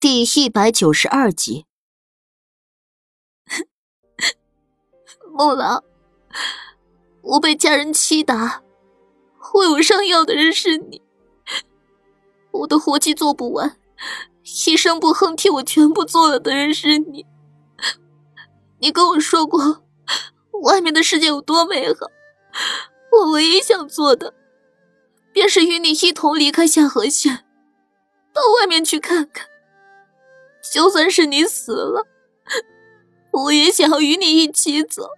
第一百九十二集，孟郎，我被家人欺打，为我上药的人是你，我的活计做不完，一声不哼替我全部做了的人是你。你跟我说过，外面的世界有多美好，我唯一想做的，便是与你一同离开下河县，到外面去看看。就算是你死了，我也想要与你一起走。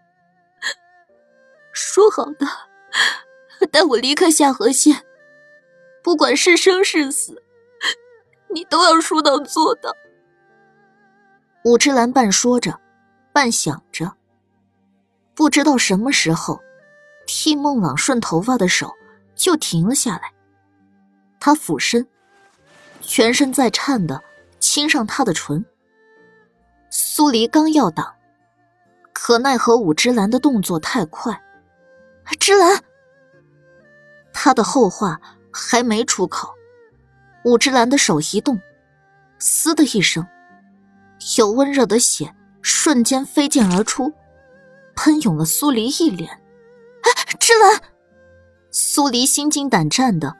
说好的，带我离开下河县，不管是生是死，你都要说到做到。武之兰半说着，半想着，不知道什么时候，替孟朗顺头发的手就停了下来。他俯身，全身在颤的。亲上他的唇，苏黎刚要挡，可奈何武之兰的动作太快。之兰，他的后话还没出口，武之兰的手一动，嘶的一声，有温热的血瞬间飞溅而出，喷涌了苏黎一脸。哎，芝兰！苏黎心惊胆战的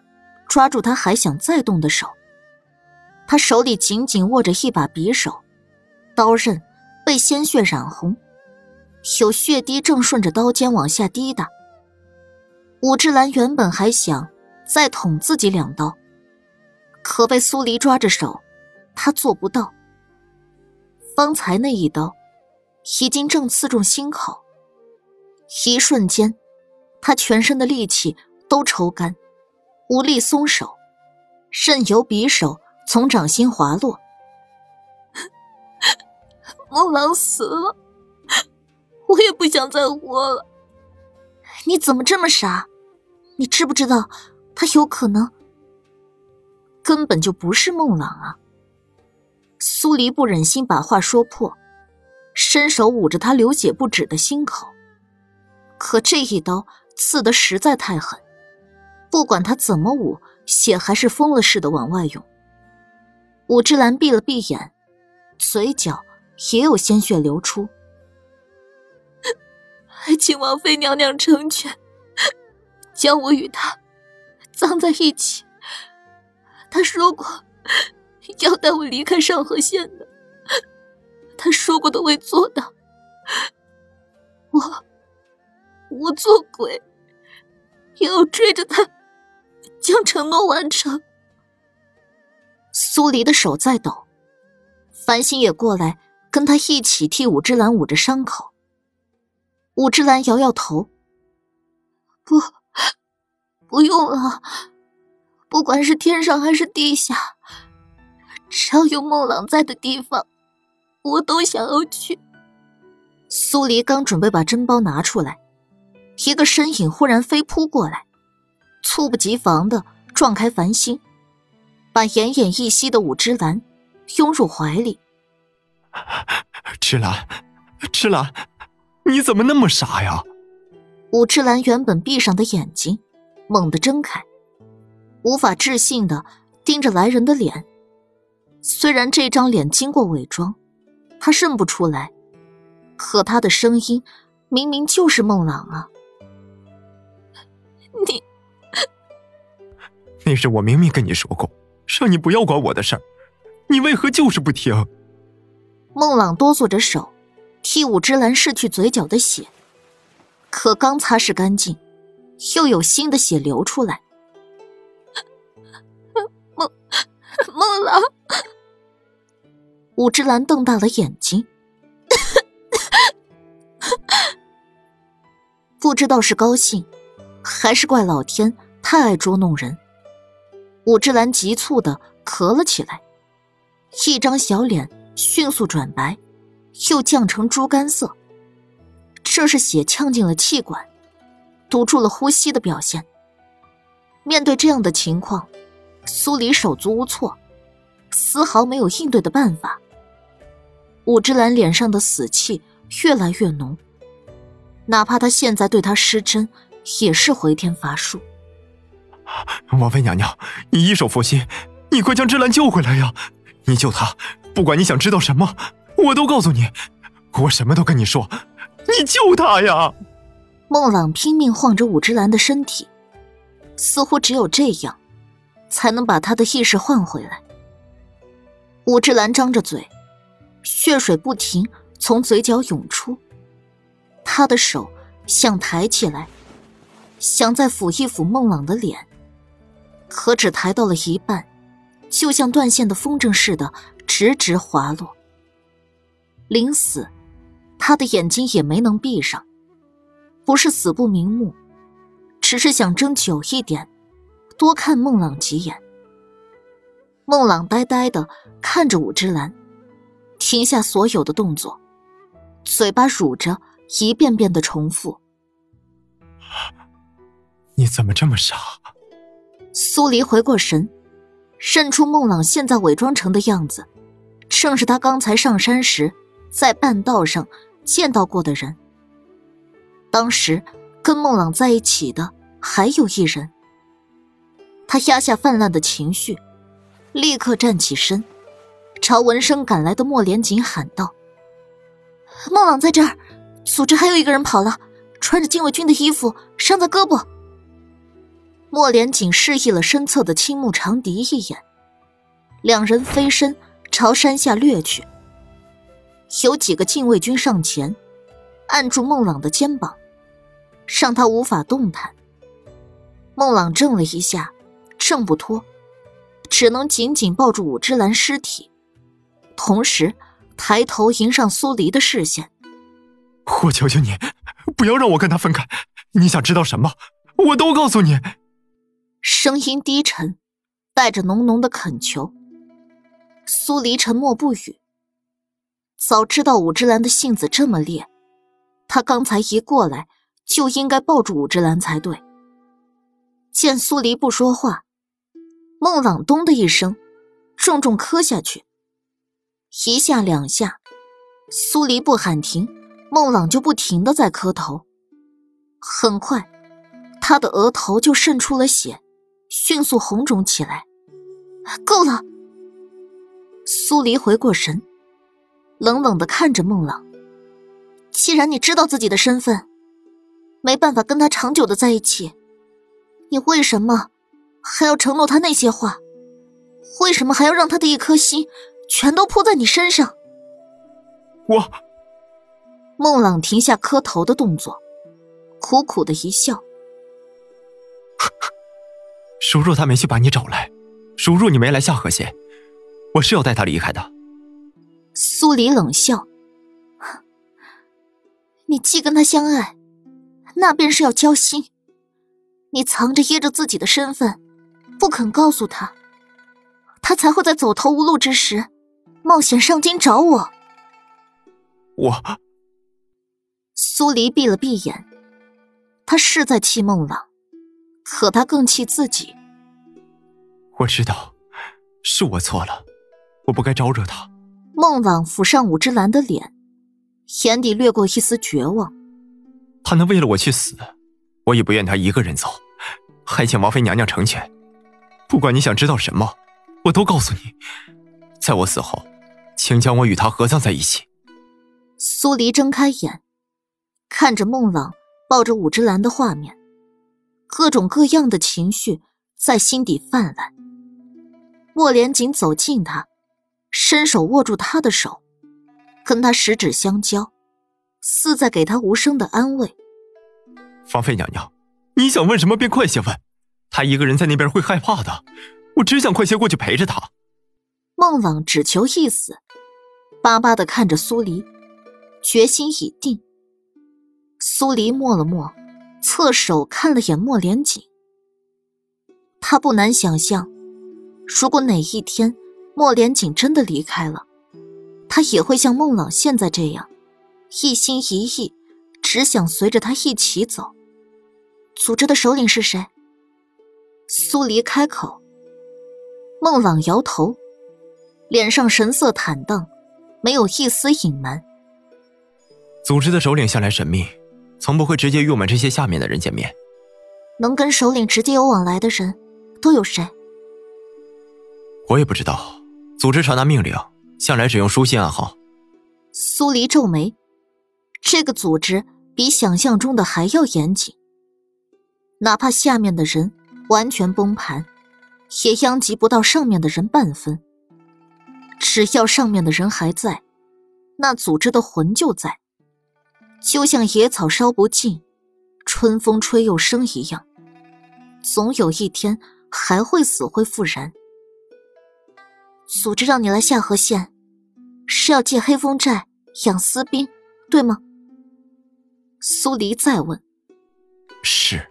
抓住他还想再动的手。他手里紧紧握着一把匕首，刀刃被鲜血染红，有血滴正顺着刀尖往下滴答。武志兰原本还想再捅自己两刀，可被苏黎抓着手，他做不到。方才那一刀已经正刺中心口，一瞬间，他全身的力气都抽干，无力松手，任由匕首。从掌心滑落，孟郎死了，我也不想再活了。你怎么这么傻？你知不知道，他有可能根本就不是孟朗啊！苏黎不忍心把话说破，伸手捂着他流血不止的心口，可这一刀刺的实在太狠，不管他怎么捂，血还是疯了似的往外涌。武之兰闭了闭眼，嘴角也有鲜血流出。还请王妃娘娘成全，将我与他葬在一起。他说过要带我离开上河县的，他说过的未做到。我，我做鬼也要追着他，将承诺完成。苏黎的手在抖，繁星也过来跟他一起替武之兰捂着伤口。武之兰摇摇头：“不，不用了。不管是天上还是地下，只要有孟朗在的地方，我都想要去。”苏黎刚准备把针包拿出来，一个身影忽然飞扑过来，猝不及防的撞开繁星。把奄奄一息的武之兰拥入怀里。芝兰，芝兰，你怎么那么傻呀？武之兰原本闭上的眼睛猛地睁开，无法置信的盯着来人的脸。虽然这张脸经过伪装，他认不出来，可他的声音明明就是孟朗啊！你，那日我明明跟你说过。让你不要管我的事儿，你为何就是不听？孟朗哆嗦着手，替武之兰拭去嘴角的血，可刚擦拭干净，又有新的血流出来。孟孟朗，武之兰瞪大了眼睛，不知道是高兴，还是怪老天太爱捉弄人。武之兰急促的咳了起来，一张小脸迅速转白，又降成猪肝色。这是血呛进了气管，堵住了呼吸的表现。面对这样的情况，苏黎手足无措，丝毫没有应对的办法。武之兰脸上的死气越来越浓，哪怕他现在对他施针，也是回天乏术。王妃娘娘，你一手佛心，你快将芝兰救回来呀！你救他，不管你想知道什么，我都告诉你，我什么都跟你说。你救他呀！孟朗拼命晃着武之兰的身体，似乎只有这样，才能把他的意识换回来。武之兰张着嘴，血水不停从嘴角涌出，他的手想抬起来，想再抚一抚孟朗的脸，可只抬到了一半。就像断线的风筝似的，直直滑落。临死，他的眼睛也没能闭上，不是死不瞑目，只是想睁久一点，多看孟朗几眼。孟朗呆呆的看着武之兰，停下所有的动作，嘴巴蠕着，一遍遍的重复：“你怎么这么傻？”苏黎回过神。认出孟朗现在伪装成的样子，正是他刚才上山时在半道上见到过的人。当时跟孟朗在一起的还有一人。他压下泛滥的情绪，立刻站起身，朝闻声赶来的莫连锦喊道：“孟朗在这儿，组织还有一个人跑了，穿着禁卫军的衣服，伤在胳膊。”莫连锦示意了身侧的青木长笛一眼，两人飞身朝山下掠去。有几个禁卫军上前，按住孟朗的肩膀，让他无法动弹。孟朗怔了一下，挣不脱，只能紧紧抱住武之兰尸体，同时抬头迎上苏黎的视线。我求求你，不要让我跟他分开。你想知道什么，我都告诉你。声音低沉，带着浓浓的恳求。苏黎沉默不语。早知道武之兰的性子这么烈，他刚才一过来就应该抱住武之兰才对。见苏黎不说话，孟朗咚的一声，重重磕下去。一下两下，苏黎不喊停，孟朗就不停的在磕头。很快，他的额头就渗出了血。迅速红肿起来，够了。苏黎回过神，冷冷的看着孟朗。既然你知道自己的身份，没办法跟他长久的在一起，你为什么还要承诺他那些话？为什么还要让他的一颗心全都扑在你身上？我。孟朗停下磕头的动作，苦苦的一笑。如若他没去把你找来，如若你没来下河县，我是要带他离开的。苏黎冷笑：“你既跟他相爱，那便是要交心。你藏着掖着自己的身份，不肯告诉他，他才会在走投无路之时，冒险上京找我。”我。苏黎闭了闭眼，他是在气孟朗，可他更气自己。我知道，是我错了，我不该招惹他。孟朗抚上武之兰的脸，眼底掠过一丝绝望。他能为了我去死，我也不愿他一个人走，还请王妃娘娘成全。不管你想知道什么，我都告诉你。在我死后，请将我与他合葬在一起。苏黎睁开眼，看着孟朗抱着武之兰的画面，各种各样的情绪在心底泛滥。莫连锦走近他，伸手握住他的手，跟他十指相交，似在给他无声的安慰。芳菲娘娘，你想问什么便快些问，他一个人在那边会害怕的，我只想快些过去陪着他。孟朗只求一死，巴巴的看着苏黎，决心已定。苏黎默了默，侧手看了眼莫连锦，他不难想象。如果哪一天莫连锦真的离开了，他也会像孟朗现在这样，一心一意，只想随着他一起走。组织的首领是谁？苏黎开口。孟朗摇头，脸上神色坦荡，没有一丝隐瞒。组织的首领向来神秘，从不会直接与我们这些下面的人见面。能跟首领直接有往来的人，都有谁？我也不知道，组织传达命令，向来只用书信暗号。苏黎皱眉，这个组织比想象中的还要严谨。哪怕下面的人完全崩盘，也殃及不到上面的人半分。只要上面的人还在，那组织的魂就在。就像野草烧不尽，春风吹又生一样，总有一天还会死灰复燃。组织让你来下河县，是要借黑风寨养私兵，对吗？苏黎再问。是。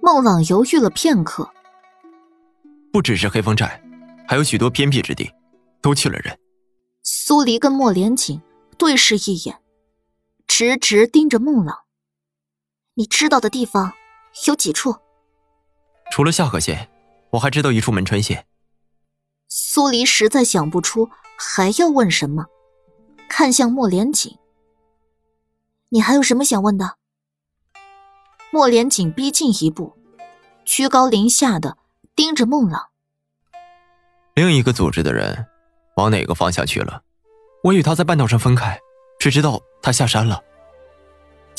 孟朗犹豫了片刻。不只是黑风寨，还有许多偏僻之地，都去了人。苏黎跟莫连锦对视一眼。直直盯着孟朗，你知道的地方有几处？除了下河县，我还知道一处门川县。苏黎实在想不出还要问什么，看向莫连锦：“你还有什么想问的？”莫连锦逼近一步，居高临下的盯着孟朗。另一个组织的人往哪个方向去了？我与他在半道上分开。只知道他下山了。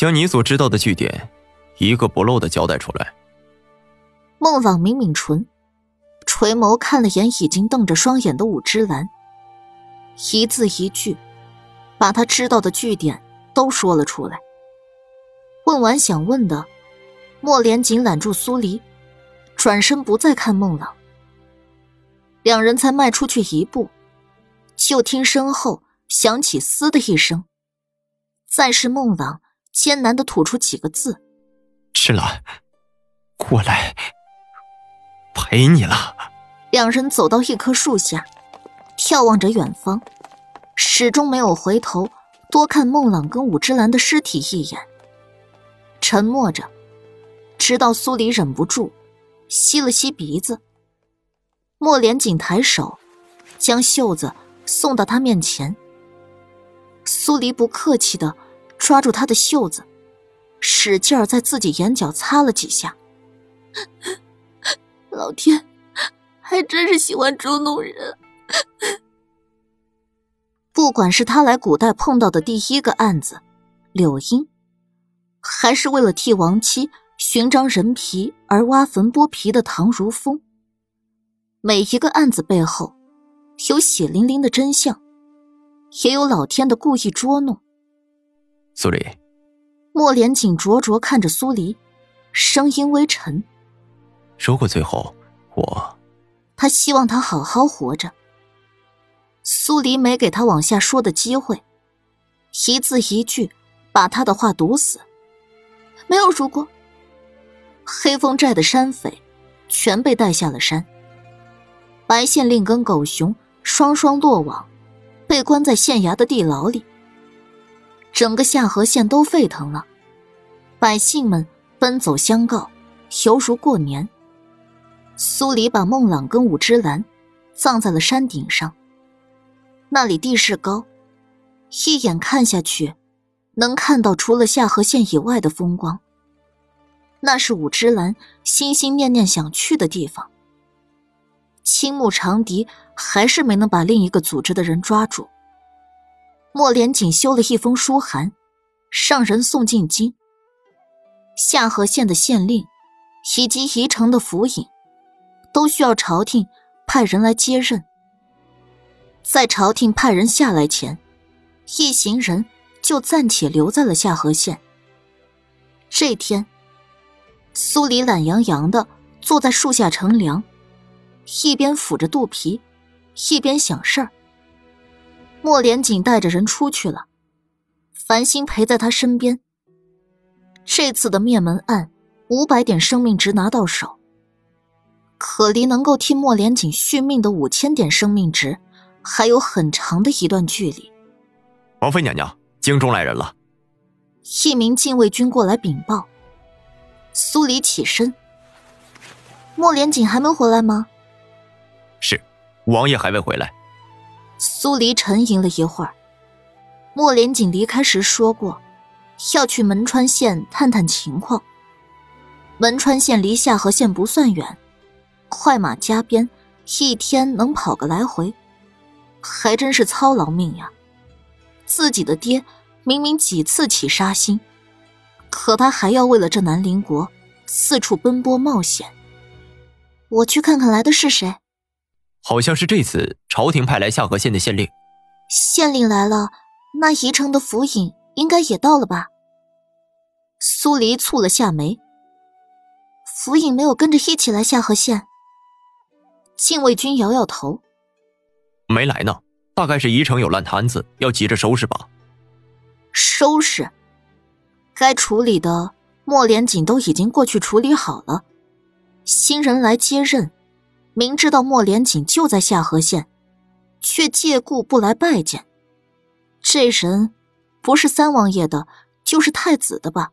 将你所知道的据点，一个不漏的交代出来。孟朗抿抿唇，垂眸看了眼已经瞪着双眼的武之兰，一字一句，把他知道的据点都说了出来。问完想问的，莫莲紧揽住苏黎，转身不再看孟朗。两人才迈出去一步，就听身后响起“嘶”的一声。再是孟朗艰难的吐出几个字：“赤兰，过来，陪你了。”两人走到一棵树下，眺望着远方，始终没有回头多看孟朗跟武之兰的尸体一眼，沉默着，直到苏黎忍不住吸了吸鼻子。莫连锦抬手将袖子送到他面前，苏黎不客气的。抓住他的袖子，使劲儿在自己眼角擦了几下。老天，还真是喜欢捉弄人。不管是他来古代碰到的第一个案子，柳英，还是为了替亡妻寻张人皮而挖坟剥皮的唐如风，每一个案子背后，有血淋淋的真相，也有老天的故意捉弄。苏黎，莫连锦灼灼看着苏黎，声音微沉。如果最后我……他希望他好好活着。苏黎没给他往下说的机会，一字一句把他的话堵死。没有如果。黑风寨的山匪全被带下了山。白县令跟狗熊双双落网，被关在县衙的地牢里。整个下河县都沸腾了，百姓们奔走相告，犹如过年。苏黎把孟朗跟武之兰葬在了山顶上。那里地势高，一眼看下去，能看到除了下河县以外的风光。那是武之兰心心念念想去的地方。青木长笛还是没能把另一个组织的人抓住。莫连锦修了一封书函，上人送进京。下河县的县令以及宜城的府尹，都需要朝廷派人来接任。在朝廷派人下来前，一行人就暂且留在了下河县。这天，苏黎懒洋洋的坐在树下乘凉，一边抚着肚皮，一边想事儿。莫连锦带着人出去了，繁星陪在他身边。这次的灭门案，五百点生命值拿到手，可离能够替莫连锦续命的五千点生命值，还有很长的一段距离。王妃娘娘，京中来人了。一名禁卫军过来禀报。苏黎起身。莫连锦还没回来吗？是，王爷还未回来。苏黎沉吟了一会儿，莫连锦离开时说过，要去门川县探探情况。门川县离下河县不算远，快马加鞭，一天能跑个来回，还真是操劳命呀。自己的爹明明几次起杀心，可他还要为了这南陵国四处奔波冒险。我去看看来的是谁。好像是这次朝廷派来下河县的县令。县令来了，那宜城的府尹应该也到了吧？苏黎蹙了下眉。府尹没有跟着一起来下河县。禁卫军摇摇头，没来呢。大概是宜城有烂摊子，要急着收拾吧。收拾，该处理的莫连锦都已经过去处理好了。新人来接任，明知道莫连锦就在下河县，却借故不来拜见。这人不是三王爷的，就是太子的吧？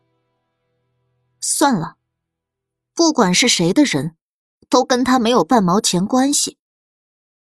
算了，不管是谁的人，都跟他没有半毛钱关系。